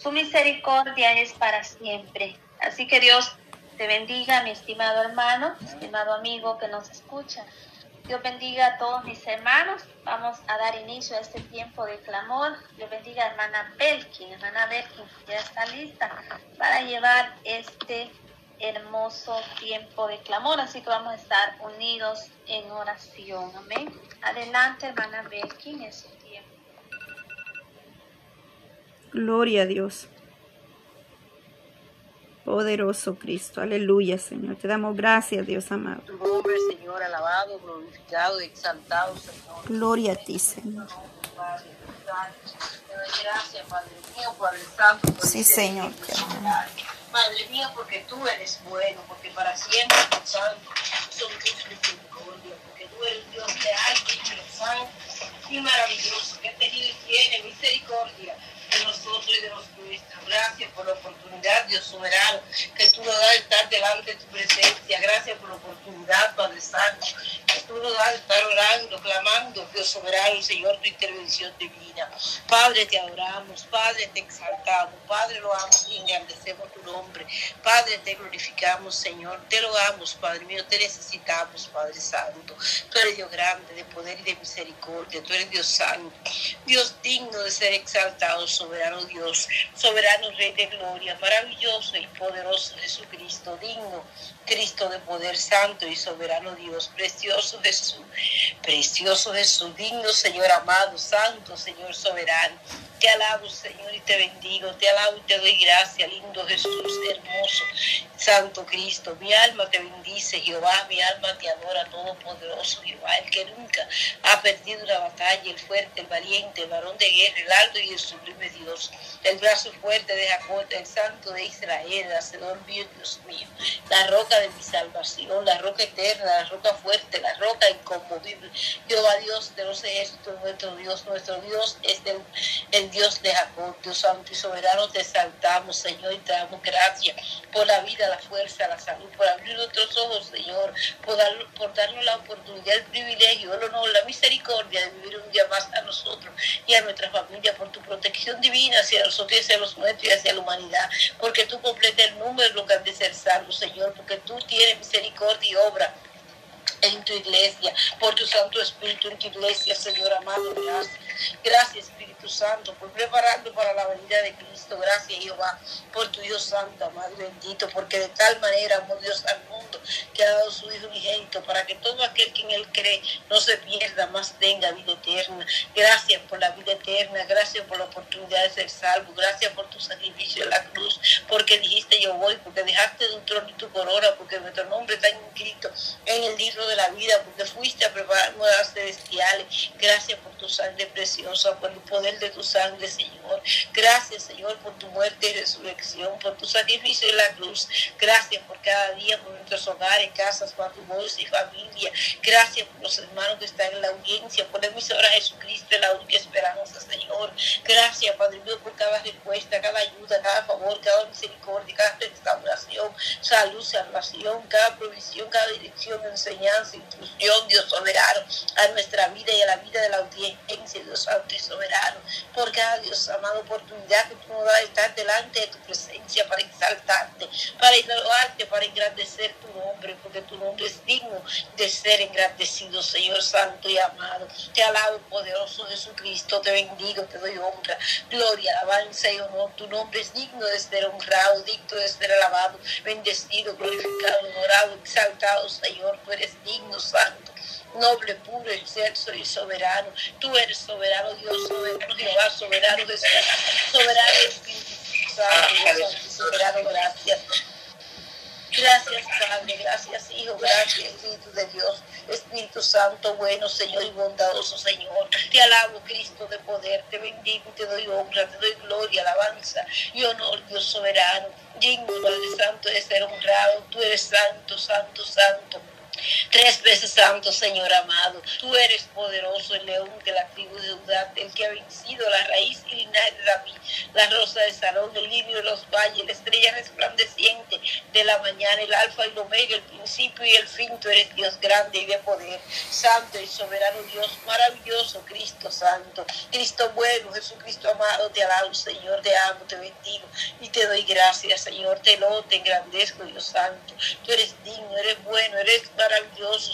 Su misericordia es para siempre. Así que Dios te bendiga, mi estimado hermano, estimado amigo que nos escucha. Dios bendiga a todos mis hermanos. Vamos a dar inicio a este tiempo de clamor. Dios bendiga a hermana Belkin. Hermana Belkin ya está lista para llevar este hermoso tiempo de clamor. Así que vamos a estar unidos en oración. Amén. Adelante, hermana Belkin, es. Gloria a Dios. Poderoso Cristo, aleluya Señor. Te damos gracias, Dios amado. Tu nombre, Señor, alabado, glorificado, exaltado, Señor. Gloria a ti, Señor. Te doy gracias, Padre mío, Padre Santo. Sí, este Señor. tiempo, Padre mío, porque tú eres bueno, porque para siempre santo son tus misericordias, porque tú eres Dios leal, santo y maravilloso, que ha tenido y tiene misericordia nosotros y de los nuestros. Gracias por la oportunidad, Dios soberano, que tú nos das de estar delante de tu presencia. Gracias por la oportunidad, Padre Santo, que tú nos das de estar orando, clamando, Dios soberano, Señor, tu intervención divina. Padre, te adoramos, Padre, te exaltamos, Padre, lo amo y engrandecemos tu nombre. Padre, te glorificamos, Señor, te rogamos, Padre mío, te necesitamos, Padre Santo. Tú eres Dios grande, de poder y de misericordia, tú eres Dios santo, Dios digno de ser exaltado, soberano Dios, soberano Rey de gloria, maravilloso y poderoso Jesucristo, digno, Cristo de poder santo y soberano Dios, precioso Jesús, precioso Jesús, digno Señor amado, santo Señor soberano. Te alabo, Señor, y te bendigo. Te alabo y te doy gracia, lindo Jesús, hermoso, Santo Cristo. Mi alma te bendice, Jehová. Mi alma te adora, todopoderoso Jehová, el que nunca ha perdido una batalla, el fuerte, el valiente, el varón de guerra, el alto y el sublime Dios, el brazo fuerte de Jacob, el santo de Israel, el hacedor mío, Dios mío, la roca de mi salvación, la roca eterna, la roca fuerte, la roca inconmovible. Jehová Dios de los ejércitos, nuestro Dios, nuestro Dios es el, el Dios de Jacob, Dios santo y soberano, te exaltamos, Señor, y te damos gracias por la vida, la fuerza, la salud, por abrir nuestros ojos, Señor, por, dar, por darnos la oportunidad, el privilegio, el honor, la misericordia de vivir un día más a nosotros y a nuestra familia, por tu protección divina hacia nosotros y hacia los nuestros y hacia la humanidad, porque tú completas el número de lo que han de ser salvos, Señor, porque tú tienes misericordia y obra en tu iglesia, por tu Santo Espíritu en tu iglesia, Señor amado, gracias. Gracias, Espíritu Santo, por prepararnos para la venida de Cristo. Gracias, Jehová, por tu Dios Santo, amado bendito, porque de tal manera amó Dios al que ha dado su Hijo unigénito para que todo aquel que en Él cree no se pierda, más tenga vida eterna. Gracias por la vida eterna, gracias por la oportunidad de ser salvo, gracias por tu sacrificio en la cruz, porque dijiste yo voy, porque dejaste de un trono y tu corona, porque nuestro nombre está inscrito en el libro de la vida, porque fuiste a preparar nuevas celestiales. Gracias por tu sangre preciosa, por el poder de tu sangre, Señor. Gracias, Señor, por tu muerte y resurrección, por tu sacrificio en la cruz. Gracias por cada día, por hogares, casas, matrimonios y familia. Gracias por los hermanos que están en la audiencia, por la emisora Jesucristo, la única esperanza, Señor. Gracias, Padre mío, por cada respuesta, cada ayuda, cada favor, cada misericordia, cada restauración, salud, salvación, cada provisión, cada dirección, enseñanza, instrucción, Dios soberano, a nuestra vida y a la vida de la audiencia, Dios santo y soberano, por cada Dios amado oportunidad que tú nos das de estar delante de tu presencia para exaltarte, para elevarte, para engrandecer tu porque tu nombre es digno de ser engrandecido, Señor santo y amado. Te alabo, poderoso Jesucristo, te bendigo, te doy honra, gloria, alabanza y honor. Tu nombre es digno de ser honrado, digno de ser alabado, bendecido, glorificado, honorado, exaltado, Señor. Tú eres digno, santo noble, puro, excelso y soberano. Tú eres soberano, Dios, soberano, Jehová, soberano, Jesús, soberano Espíritu Santo, Dios soberano, gracias. Gracias, Padre, gracias, Hijo, gracias, Espíritu de Dios, Espíritu Santo, bueno, Señor y bondadoso, Señor. Te alabo, Cristo de poder, te bendigo, te doy honra, te doy gloria, alabanza y honor, Dios soberano. Digno, Padre Santo, de ser honrado, tú eres santo, santo, santo. Tres veces santo, Señor amado. Tú eres poderoso, el león de la tribu de Judá, el que ha vencido la raíz y linaje de David, la rosa de Sarón, el lirio de los valles, la estrella resplandeciente de la mañana, el alfa y el omega, el principio y el fin. Tú eres Dios grande y de poder, santo y soberano Dios, maravilloso, Cristo santo, Cristo bueno, Jesucristo amado, te alabo, Señor, te amo, te bendigo y te doy gracias, Señor, te lo, te engrandezco, Dios santo. Tú eres digno, eres bueno, eres maravilloso,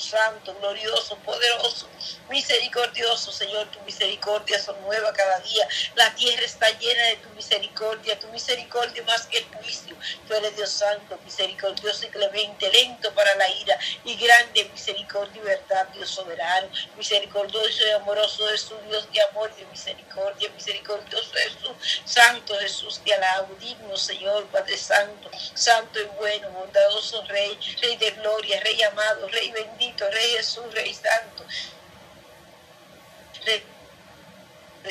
santo, glorioso, poderoso, misericordioso, Señor, tu misericordia son nueva cada día. La tierra está llena de tu misericordia, tu misericordia más que el juicio. Tú eres Dios santo, misericordioso y clemente, lento para la ira y grande misericordia y verdad, Dios soberano, misericordioso y amoroso es su Dios de amor y de misericordia, misericordioso es su Santo Jesús, te alabo, digno Señor, Padre Santo, Santo y bueno, bondadoso Rey, Rey de gloria, Rey amado, Rey bendito, Rey Jesús, Rey santo.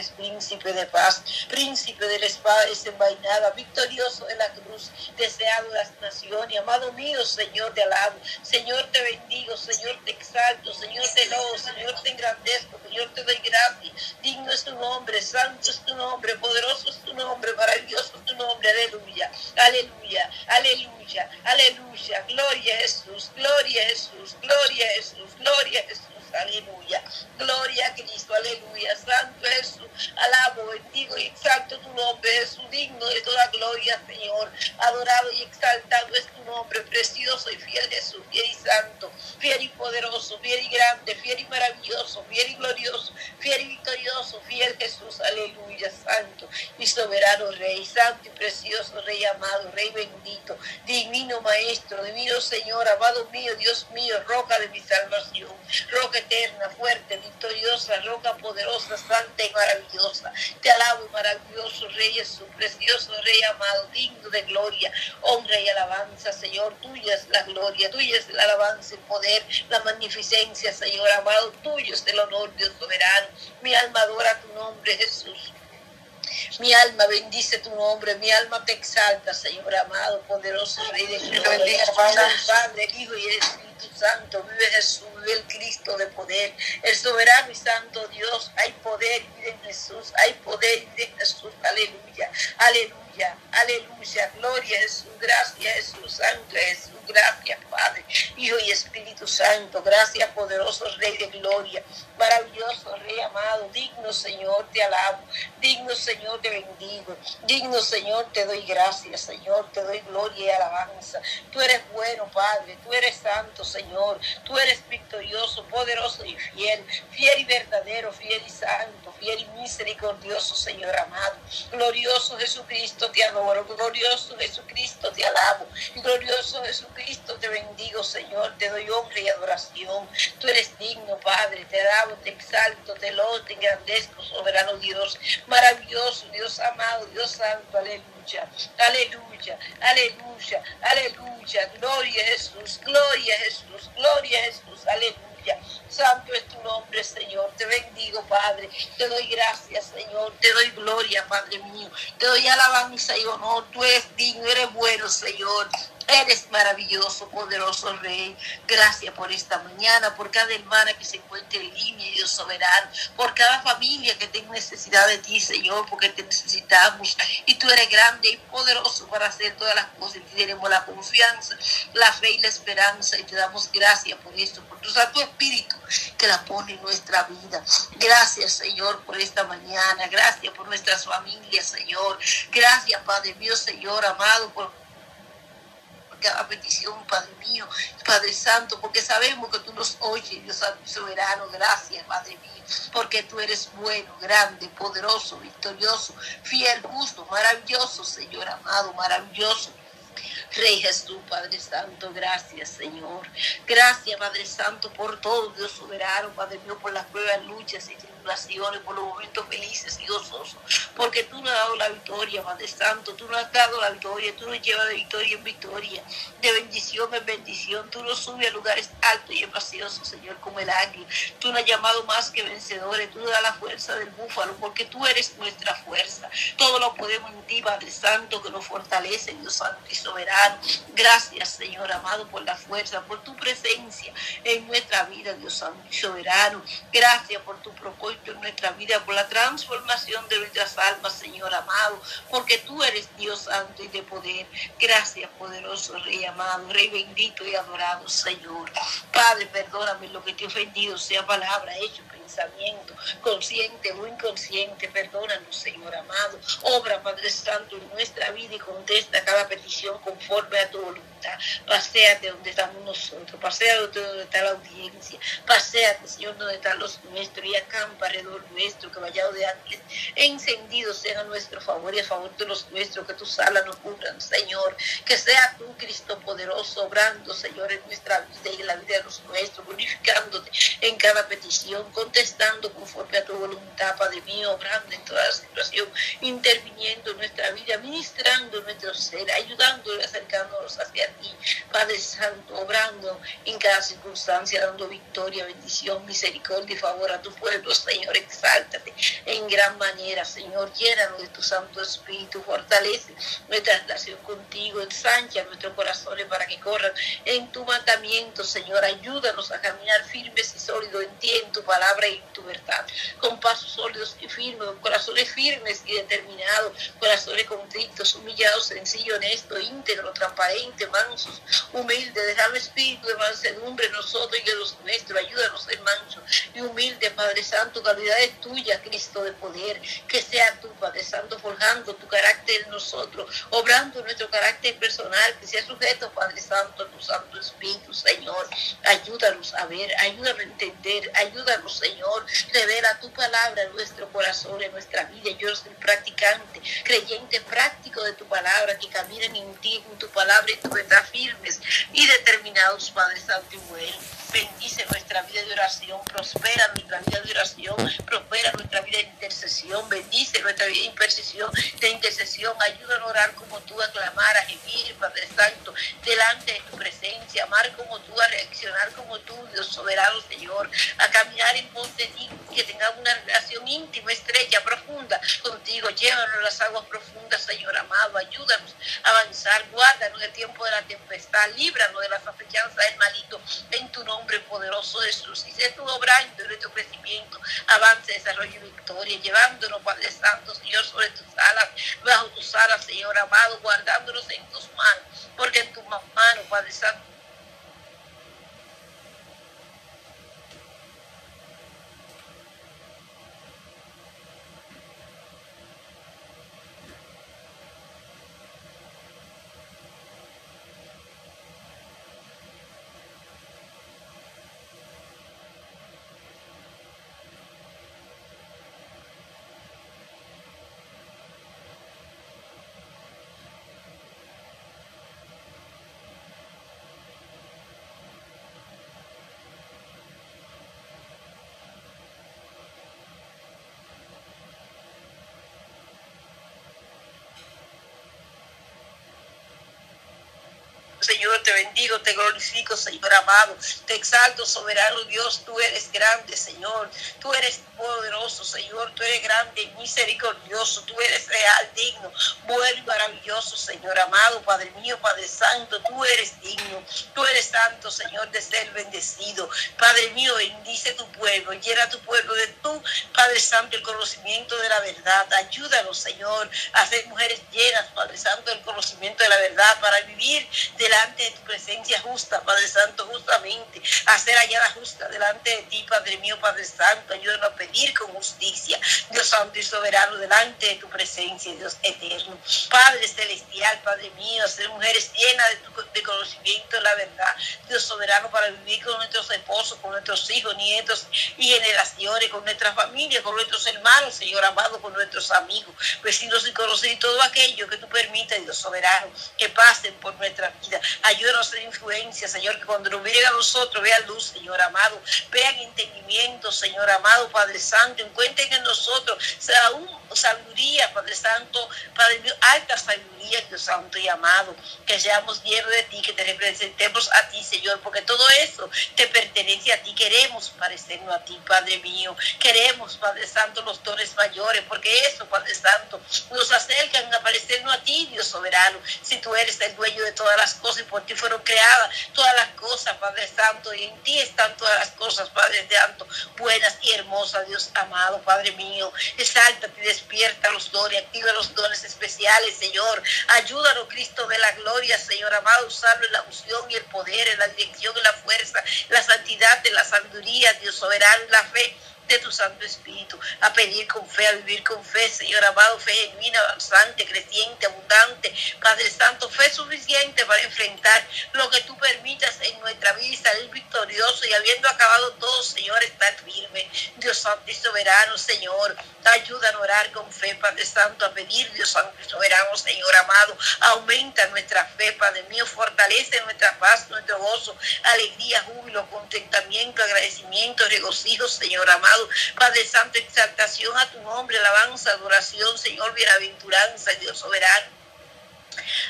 Príncipe de paz, príncipe de la espada desenvainada, victorioso de la cruz, deseado de las naciones, amado mío, Señor, te alabo, Señor, te bendigo, Señor, te exalto, Señor, te lobo, Señor, te engrandezco, Señor, te doy gracias, digno es tu nombre, santo es tu nombre, poderoso es tu nombre, maravilloso es tu nombre, aleluya, aleluya, aleluya, aleluya, gloria a Jesús, gloria a Jesús, gloria a Jesús, gloria a Jesús aleluya. Gloria a Cristo, aleluya. Santo Jesús, alabo, bendigo y exalto tu nombre, Jesús, digno de toda gloria, Señor. Adorado y exaltado es tu nombre, precioso y fiel Jesús, fiel y santo, fiel y poderoso, fiel y grande, fiel y maravilloso, fiel y glorioso, fiel y victorioso, fiel Jesús, aleluya, santo y soberano Rey, santo y precioso Rey amado, Rey bendito, divino Maestro, divino Señor, amado mío, Dios mío, roca de mi salvación, roca eterna, fuerte, victoriosa, roca poderosa, santa y maravillosa. Te alabo, maravilloso Rey Jesús, precioso Rey amado, digno de gloria, honra y alabanza, Señor. Tuya es la gloria, tuya es la alabanza, el poder, la magnificencia, Señor amado. Tuyo es el honor, Dios soberano. Mi alma adora tu nombre, Jesús. Mi alma bendice tu nombre, mi alma te exalta, Señor amado, poderoso Rey de gloria. Padre, el Hijo y el Espíritu Santo, vive Jesús, vive el Cristo de poder, el soberano y santo Dios. Hay poder y en Jesús, hay poder y en Jesús. Aleluya, aleluya, aleluya. Gloria a Jesús, gracias Jesús, santo Jesús. Gracias, Padre, Hijo y Espíritu Santo. Gracias, poderoso Rey de Gloria. Maravilloso Rey amado. Digno, Señor, te alabo. Digno, Señor, te bendigo. Digno, Señor, te doy gracias, Señor. Te doy gloria y alabanza. Tú eres bueno, Padre. Tú eres santo, Señor. Tú eres victorioso, poderoso y fiel. Fiel y verdadero, fiel y santo. Fiel y misericordioso, Señor amado. Glorioso Jesucristo, te adoro. Glorioso Jesucristo, te alabo. Glorioso Jesucristo Cristo, te bendigo, Señor, te doy honra y adoración. Tú eres digno, Padre, te alabo, te exalto, te lo, te engrandezco, soberano Dios, maravilloso, Dios amado, Dios santo, aleluya, aleluya, aleluya, aleluya, gloria a Jesús, gloria a Jesús, gloria a Jesús, aleluya. Santo es tu nombre, Señor. Te bendigo, Padre. Te doy gracias, Señor. Te doy gloria, Padre mío. Te doy alabanza y honor. Tú eres digno, eres bueno, Señor. Eres maravilloso, poderoso Rey. Gracias por esta mañana, por cada hermana que se encuentre en línea, Dios soberano, por cada familia que tenga necesidad de ti, Señor, porque te necesitamos. Y tú eres grande y poderoso para hacer todas las cosas. Y tenemos la confianza, la fe y la esperanza. Y te damos gracias por esto, por tu Santo Espíritu que la pone en nuestra vida. Gracias, Señor, por esta mañana. Gracias por nuestras familias, Señor. Gracias, Padre mío, Señor, amado, por cada petición, Padre mío, Padre Santo, porque sabemos que tú nos oyes, Dios soberano. Gracias, Padre mío, porque tú eres bueno, grande, poderoso, victorioso, fiel, justo, maravilloso, Señor amado, maravilloso. Rey Jesús, Padre Santo, gracias, Señor. Gracias, Padre Santo, por todo, Dios soberano, Padre mío, por las pruebas, luchas y tribulaciones, por los momentos felices y gozosos, porque tú nos has dado la victoria, Padre Santo, tú nos has dado la victoria, tú nos llevas de victoria en victoria, de bendición en bendición, tú nos subes a lugares altos y espaciosos, Señor, como el águila, tú nos has llamado más que vencedores, tú nos das la fuerza del búfalo, porque tú eres nuestra fuerza, todo lo podemos en ti, Padre Santo, que nos fortalece, Dios Santo y soberano, gracias, Señor amado, por la fuerza, por tu presencia en nuestra vida, Dios Santo y soberano, gracias por tu propósito en nuestra vida, por la transformación de nuestras almas, Señor amado, porque tú eres Dios santo y de poder. Gracias, poderoso Rey amado, Rey bendito y adorado, Señor. Padre, perdóname lo que te he ofendido, sea palabra, hecho, pensamiento, consciente o inconsciente. Perdónanos, Señor amado. Obra, Padre Santo, en nuestra vida y contesta cada petición conforme a tu voluntad. Paseate donde estamos nosotros, paseate donde está la audiencia, paseate, Señor, donde están los nuestros y acampa alrededor nuestro, que vaya de ángeles encendidos sean a nuestro favor y a favor de los nuestros, que tus alas nos cubran, Señor, que sea tú, Cristo poderoso, obrando, Señor, en nuestra vida y en la vida de los nuestros, glorificándote en cada petición, contestando conforme a tu voluntad, Padre mío, obrando en toda situación, interviniendo en nuestra vida, ministrando nuestro ser, ayudándonos, acercándonos hacia ti, Padre Santo, obrando en cada circunstancia, dando victoria, bendición, misericordia y favor a tu pueblo, Señor, exáltate en gran manera, Señor, llénanos de tu Santo Espíritu, fortalece nuestra relación contigo, ensancha nuestros corazones para que corran en tu mandamiento, Señor, ayúdanos a caminar firmes y sólidos en ti, en tu palabra y en tu verdad, con pasos sólidos y firmes, con corazones firmes y determinados, corazones contritos, humillados, sencillos, honestos, íntegros, transparentes, mansos, humildes, dejar el espíritu de mansedumbre nosotros y en los nuestros, ayúdanos mansos y humildes, Padre Santo, calidad es tuya, Cristo de poder, que sea tú, Padre Santo, forjando tu carácter en nosotros, obrando nuestro carácter personal, que sea sujeto, Padre Santo, tu Santo Espíritu, Señor, ayúdanos a ver, ayúdanos a entender, ayúdanos, Señor, revela tu palabra en nuestro corazón, en nuestra vida, yo soy practicante, creyente práctico de tu palabra, que caminan en ti, en tu palabra y tu verdad firmes y determinados, Padre Santo y bueno. Bendice nuestra vida de oración, prospera nuestra vida de oración, prospera nuestra vida de intercesión, bendice nuestra vida de intercesión, de intercesión, ayúdanos a orar como tú, a clamar, a gemir, Padre Santo, delante de tu presencia, amar como tú, a reaccionar como tú, Dios soberano, Señor, a caminar en pos de ti, que tengamos una relación íntima, estrecha, profunda contigo, llévanos a las aguas profundas, Señor amado, ayúdanos a avanzar, guárdanos del tiempo de la tempestad, líbranos de las afechanzas del malito, en tu nombre poderoso Jesús, y sé tú obrando en nuestro crecimiento, avance, desarrollo y victoria, llevándonos, Padre Santo, Señor, sobre tus alas, bajo tus alas, Señor amado, guardándonos en tus manos, porque en tus manos, Padre Santo, Señor, te bendigo, te glorifico, Señor amado. Te exalto, soberano Dios. Tú eres grande, Señor. Tú eres poderoso, Señor. Tú eres grande y misericordioso. Tú eres real, digno, bueno y maravilloso, Señor amado. Padre mío, Padre Santo, tú eres digno. Tú eres santo, Señor, de ser bendecido. Padre mío, bendice tu pueblo. Llena tu pueblo de tu, Padre Santo, el conocimiento de la verdad. Ayúdanos, Señor, a ser mujeres llenas, Padre Santo, del conocimiento de la verdad para vivir delante de tu presencia justa, Padre Santo, justamente, a ser hallada justa delante de ti, Padre mío, Padre Santo, ayúdanos a pedir con justicia, Dios Santo y soberano, delante de tu presencia, Dios eterno. Padre celestial, Padre mío, ser mujeres llenas de, conocimiento de la verdad, Dios soberano, para vivir con nuestros esposos, con nuestros hijos, nietos y generaciones, con nuestra familia, con nuestros hermanos, Señor amado, con nuestros amigos, vecinos y conocidos y todo aquello que tú permitas, Dios soberano, que pasen por nuestra vida. Ayúdanos ser influencia, Señor, que cuando nos miren a nosotros vean luz, Señor amado, vean entendimiento, Señor amado, Padre Santo, encuentren en nosotros sabiduría, Padre Santo, Padre mío, alta sabiduría, Dios Santo y amado, que seamos llenos de ti, que te representemos a ti, Señor, porque todo eso te pertenece a ti, queremos parecernos a ti, Padre mío, queremos, Padre Santo, los dones mayores, porque eso, Padre Santo, nos acercan a parecernos a ti, Dios soberano, si tú eres el dueño de todas las cosas y por ti fueron creadas todas las cosas, Padre Santo, y en ti están todas las cosas, Padre Santo, buenas y hermosas, Dios amado, Padre mío, exáltate despierta los dones, activa los dones especiales, Señor, ayúdanos, Cristo de la gloria, Señor amado, usarlo en la unción y el poder, en la dirección, y la fuerza, la santidad, en la sabiduría, Dios soberano, en la fe de tu Santo Espíritu, a pedir con fe, a vivir con fe, Señor amado, fe genuina, avanzante, creciente, abundante, Padre Santo, fe suficiente para enfrentar lo que tú permitas en nuestra vida y salir victorioso y habiendo acabado todo, Señor, estar firme. Dios Santo y soberano, Señor, ayúdanos a orar con fe, Padre Santo, a pedir, Dios Santo y soberano, Señor amado, aumenta nuestra fe, Padre mío, fortalece nuestra paz, nuestro gozo, alegría, júbilo, contentamiento, agradecimiento, regocijo, Señor amado Padre Santo, exaltación a tu nombre, alabanza, adoración, Señor, bienaventuranza, Dios soberano.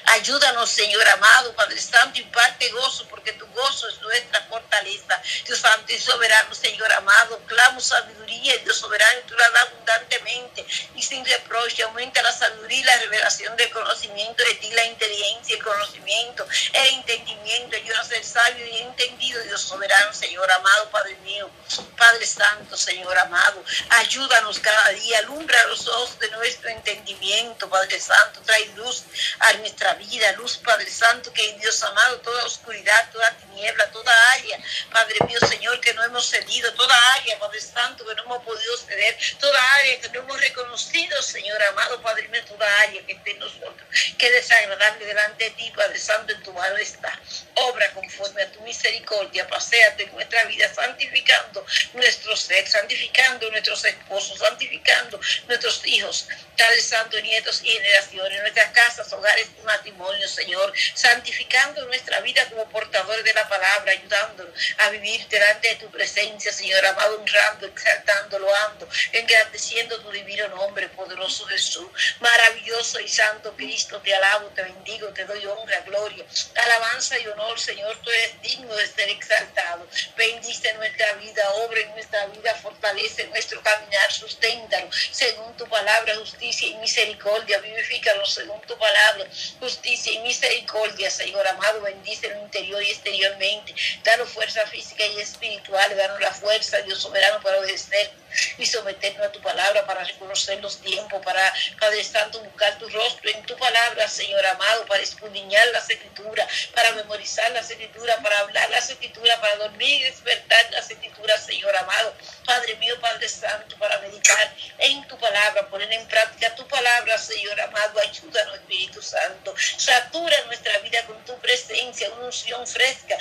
Ayúdanos, Señor amado, Padre Santo, imparte gozo, porque tu gozo es nuestra fortaleza. Dios Santo y soberano, Señor amado, clamo sabiduría, Dios soberano, tú la das abundantemente y sin reproche. Aumenta la sabiduría y la revelación del conocimiento de ti, la inteligencia, el conocimiento, el entendimiento. Ayúdanos a ser sabio y entendido, Dios soberano, Señor amado, Padre mío, Padre Santo, Señor amado. Ayúdanos cada día, alumbra los ojos de nuestro entendimiento, Padre Santo, trae luz a nuestra vida, luz, Padre Santo, que en Dios amado, toda oscuridad, toda tiniebla, toda área, Padre mío, Señor, que no hemos cedido, toda área, Padre Santo, que no hemos podido ceder, toda área que no hemos reconocido, Señor amado, Padre mío, toda área que esté en nosotros, que desagradable delante de ti, Padre Santo, en tu mano está. Obra conforme a tu misericordia, paséate en nuestra vida, santificando nuestro ser, santificando nuestros esposos, santificando nuestros hijos, Padre Santo, nietos y generaciones, nuestras casas, hogares, este matrimonio, Señor, santificando nuestra vida como portadores de la palabra, ayudándonos a vivir delante de tu presencia, Señor, amado, honrando, exaltando, loando, engrandeciendo tu divino nombre, poderoso Jesús, maravilloso y santo Cristo, te alabo, te bendigo, te doy honra, gloria, alabanza y honor, Señor, tú eres digno de ser exaltado. Bendice nuestra vida, obra en nuestra vida, fortalece nuestro caminar, susténtalo, según tu palabra, justicia y misericordia, vivifícalo según tu palabra, justicia y misericordia, Señor amado, bendice en interior y exteriormente. Danos fuerza física y espiritual, danos la fuerza, Dios soberano, para obedecer y someternos a tu palabra, para reconocer los tiempos, para, Padre Santo, buscar tu rostro en tu palabra, Señor amado, para escudriñar las escrituras, para memorizar las escrituras, para hablar las escrituras, para dormir y despertar las escrituras, Señor amado. Padre mío, Padre Santo, para meditar en tu palabra, poner en práctica tu palabra, Señor amado, ayúdanos, Espíritu Santo. Satura nuestra vida con tu presencia, una unción fresca,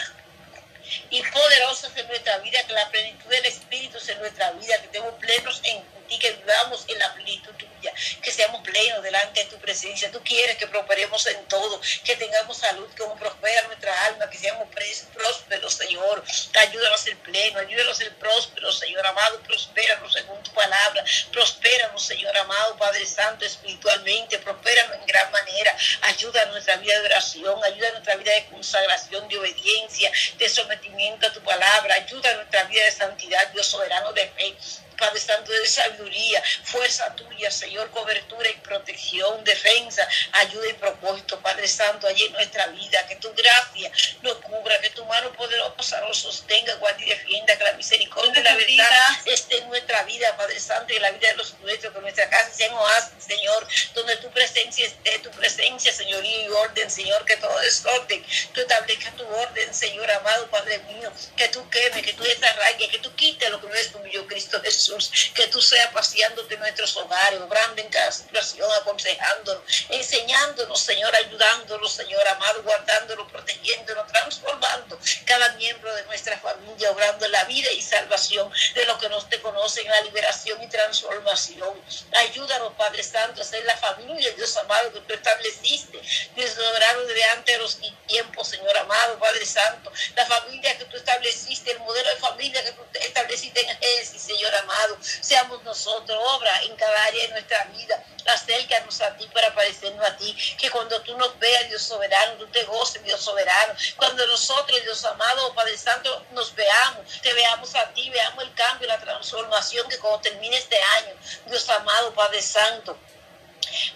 y poderosa en nuestra vida, que la plenitud del Espíritu en nuestra vida, que estemos plenos en ti, que vivamos en la plenitud tuya, que seamos plenos delante de tu presencia. Tú quieres que prosperemos en todo, que tengamos salud, como prospera nuestra alma, que seamos prósperos, Señor. Ayúdanos a ser pleno, ayúdanos a ser prósperos, Señor amado, prospéranos según tu palabra, prospéranos, Señor amado, Padre Santo, espiritualmente, prospéranos gran manera, ayuda a nuestra vida de oración, ayuda a nuestra vida de consagración, de obediencia, de sometimiento a tu palabra, ayuda a nuestra vida de santidad, Dios soberano de fe, Padre Santo, de sabiduría, fuerza tuya, Señor, cobertura y protección, defensa, ayuda y propósito, Padre Santo, allí en nuestra vida, que tu gracia nos cubra, que tu mano poderosa nos sostenga, guarde y defienda, que la misericordia y la verdad esté en nuestra vida, Padre Santo, y en la vida de los nuestros, que nuestra casa sea un oasis, Señor, donde tu presencia esté, tu presencia, señorío y orden, Señor, que todo es orden, tú establezcas tu orden, Señor amado, Padre mío, que tú quemes, que tú desarraiges, que tú quites lo que no es tuyo, Cristo Jesús que tú seas paseándote en nuestros hogares, obrando en cada situación, aconsejándonos, enseñándonos, Señor, ayudándonos, Señor amado, guardándonos, protegiéndonos, transformando cada miembro de nuestra familia, obrando la vida y salvación de los que no te conocen, la liberación y transformación. Ayúdanos, Padre Santo, a ser la familia, Dios amado, que tú estableciste, Dios soberano, delante de los tiempos, Señor amado, Padre Santo. La familia que tú estableciste, el modelo de familia que tú estableciste en Génesis, Señor amado. Seamos nosotros, obra en cada área de nuestra vida. Acércanos a ti para parecernos a ti. Que cuando tú nos veas, Dios soberano, tú te goces, Dios soberano. Cuando nosotros, Dios amado, Padre Santo, nos veamos, te veamos a ti, veamos el cambio, la transformación que cuando termine este año, Dios amado, Padre Santo.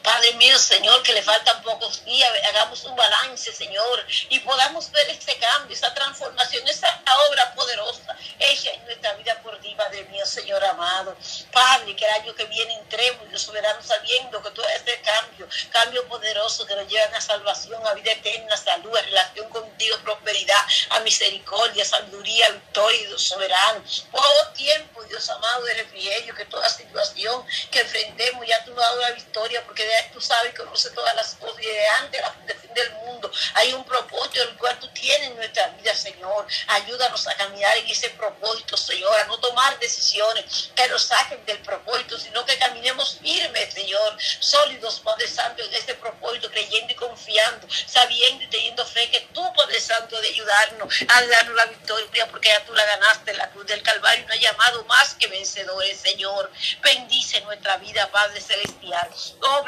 Padre mío, Señor, que le faltan pocos días, hagamos un balance, Señor, y podamos ver este cambio, esa transformación, esa obra poderosa hecha en nuestra vida por ti, Padre mío, Señor amado. Padre, que el año que viene entremos, Dios soberano, sabiendo que todo este cambio, cambio poderoso que nos llevan a salvación, a vida eterna, salud, a relación contigo, prosperidad, a misericordia, sabiduría, victoria, Dios soberano. Todo tiempo, Dios amado, de refrigerio, que toda situación que enfrentemos, ya tú nos la victoria porque tú sabes y conoces todas las cosas y antes de fin del mundo hay un propósito el cual tú tienes en nuestra vida, Señor. Ayúdanos a caminar en ese propósito, Señor, a no tomar decisiones que nos saquen del propósito, sino que caminemos firmes, Señor, sólidos, Padre Santo, en ese propósito, creyendo y confiando, sabiendo y teniendo fe que tú, Padre Santo, de ayudarnos a darnos la victoria, porque ya tú la ganaste, la cruz del Calvario, no ha llamado más que vencedores, Señor. Bendice nuestra vida, Padre Celestial. cobre.